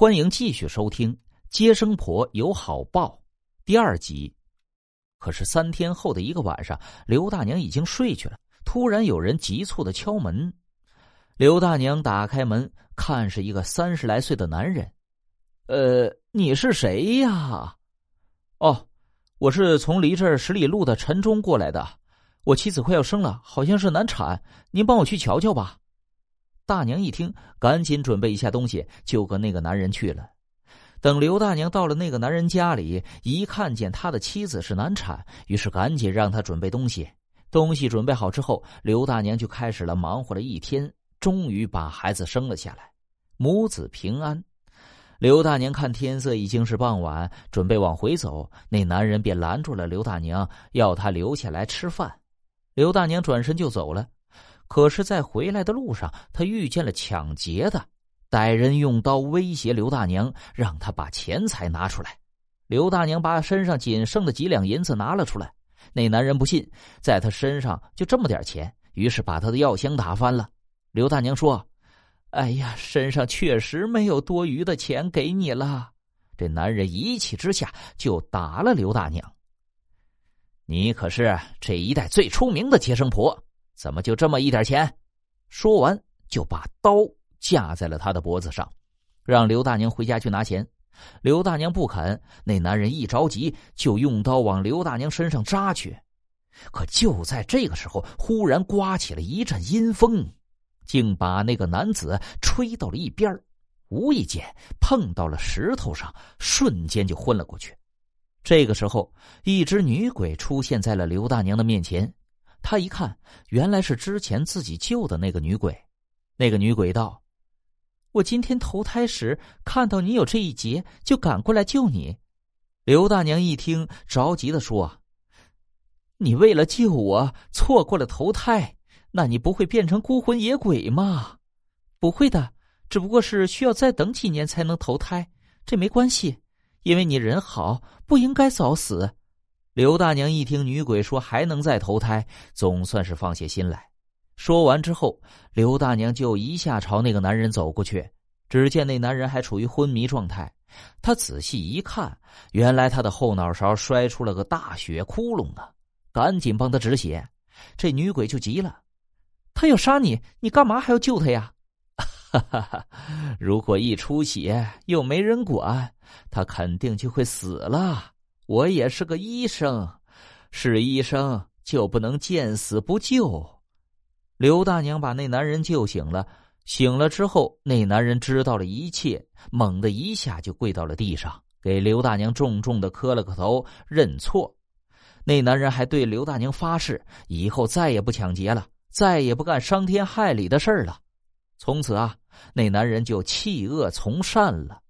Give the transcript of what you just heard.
欢迎继续收听《接生婆有好报》第二集。可是三天后的一个晚上，刘大娘已经睡去了。突然有人急促的敲门，刘大娘打开门，看是一个三十来岁的男人。呃，你是谁呀？哦，我是从离这十里路的陈中过来的。我妻子快要生了，好像是难产，您帮我去瞧瞧吧。大娘一听，赶紧准备一下东西，就跟那个男人去了。等刘大娘到了那个男人家里，一看见他的妻子是难产，于是赶紧让他准备东西。东西准备好之后，刘大娘就开始了忙活了一天，终于把孩子生了下来，母子平安。刘大娘看天色已经是傍晚，准备往回走，那男人便拦住了刘大娘，要她留下来吃饭。刘大娘转身就走了。可是，在回来的路上，他遇见了抢劫的歹人，用刀威胁刘大娘，让他把钱财拿出来。刘大娘把身上仅剩的几两银子拿了出来。那男人不信，在他身上就这么点钱，于是把他的药箱打翻了。刘大娘说：“哎呀，身上确实没有多余的钱给你了。”这男人一气之下就打了刘大娘。你可是这一带最出名的接生婆。怎么就这么一点钱？说完就把刀架在了他的脖子上，让刘大娘回家去拿钱。刘大娘不肯，那男人一着急就用刀往刘大娘身上扎去。可就在这个时候，忽然刮起了一阵阴风，竟把那个男子吹到了一边无意间碰到了石头上，瞬间就昏了过去。这个时候，一只女鬼出现在了刘大娘的面前。他一看，原来是之前自己救的那个女鬼。那个女鬼道：“我今天投胎时看到你有这一劫，就赶过来救你。”刘大娘一听，着急的说：“你为了救我错过了投胎，那你不会变成孤魂野鬼吗？”“不会的，只不过是需要再等几年才能投胎，这没关系，因为你人好，不应该早死。”刘大娘一听女鬼说还能再投胎，总算是放下心来。说完之后，刘大娘就一下朝那个男人走过去。只见那男人还处于昏迷状态，她仔细一看，原来他的后脑勺摔出了个大血窟窿啊！赶紧帮他止血。这女鬼就急了：“他要杀你，你干嘛还要救他呀？”哈哈哈！如果一出血又没人管，他肯定就会死了。我也是个医生，是医生就不能见死不救。刘大娘把那男人救醒了，醒了之后，那男人知道了一切，猛的一下就跪到了地上，给刘大娘重重的磕了个头，认错。那男人还对刘大娘发誓，以后再也不抢劫了，再也不干伤天害理的事儿了。从此啊，那男人就弃恶从善了。